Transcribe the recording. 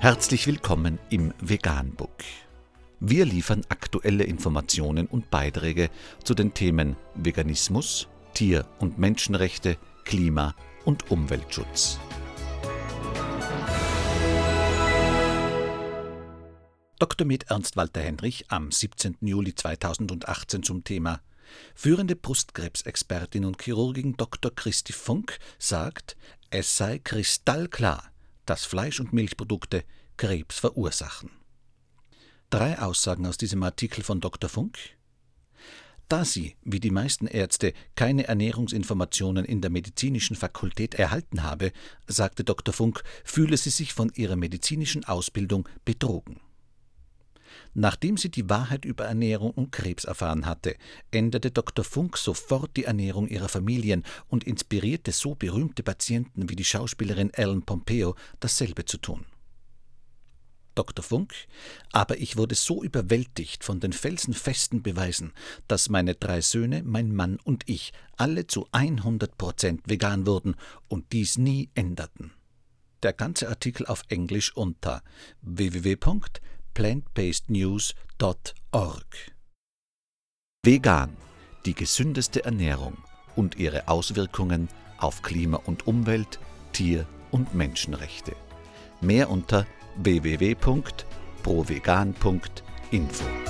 Herzlich willkommen im Veganbook. Wir liefern aktuelle Informationen und Beiträge zu den Themen Veganismus, Tier- und Menschenrechte, Klima- und Umweltschutz. Dr. Med Ernst Walter Henrich am 17. Juli 2018 zum Thema Führende Brustkrebsexpertin und Chirurgin Dr. Christi Funk sagt, es sei kristallklar, dass Fleisch- und Milchprodukte Krebs verursachen. Drei Aussagen aus diesem Artikel von Dr. Funk. Da sie, wie die meisten Ärzte, keine Ernährungsinformationen in der medizinischen Fakultät erhalten habe, sagte Dr. Funk, fühle sie sich von ihrer medizinischen Ausbildung betrogen. Nachdem sie die Wahrheit über Ernährung und Krebs erfahren hatte, änderte Dr. Funk sofort die Ernährung ihrer Familien und inspirierte so berühmte Patienten wie die Schauspielerin Ellen Pompeo, dasselbe zu tun. Dr. Funk, aber ich wurde so überwältigt von den felsenfesten Beweisen, dass meine drei Söhne, mein Mann und ich alle zu 100 Prozent vegan wurden und dies nie änderten. Der ganze Artikel auf Englisch unter www.plantbasednews.org. Vegan, die gesündeste Ernährung und ihre Auswirkungen auf Klima und Umwelt, Tier- und Menschenrechte. Mehr unter www.provegan.info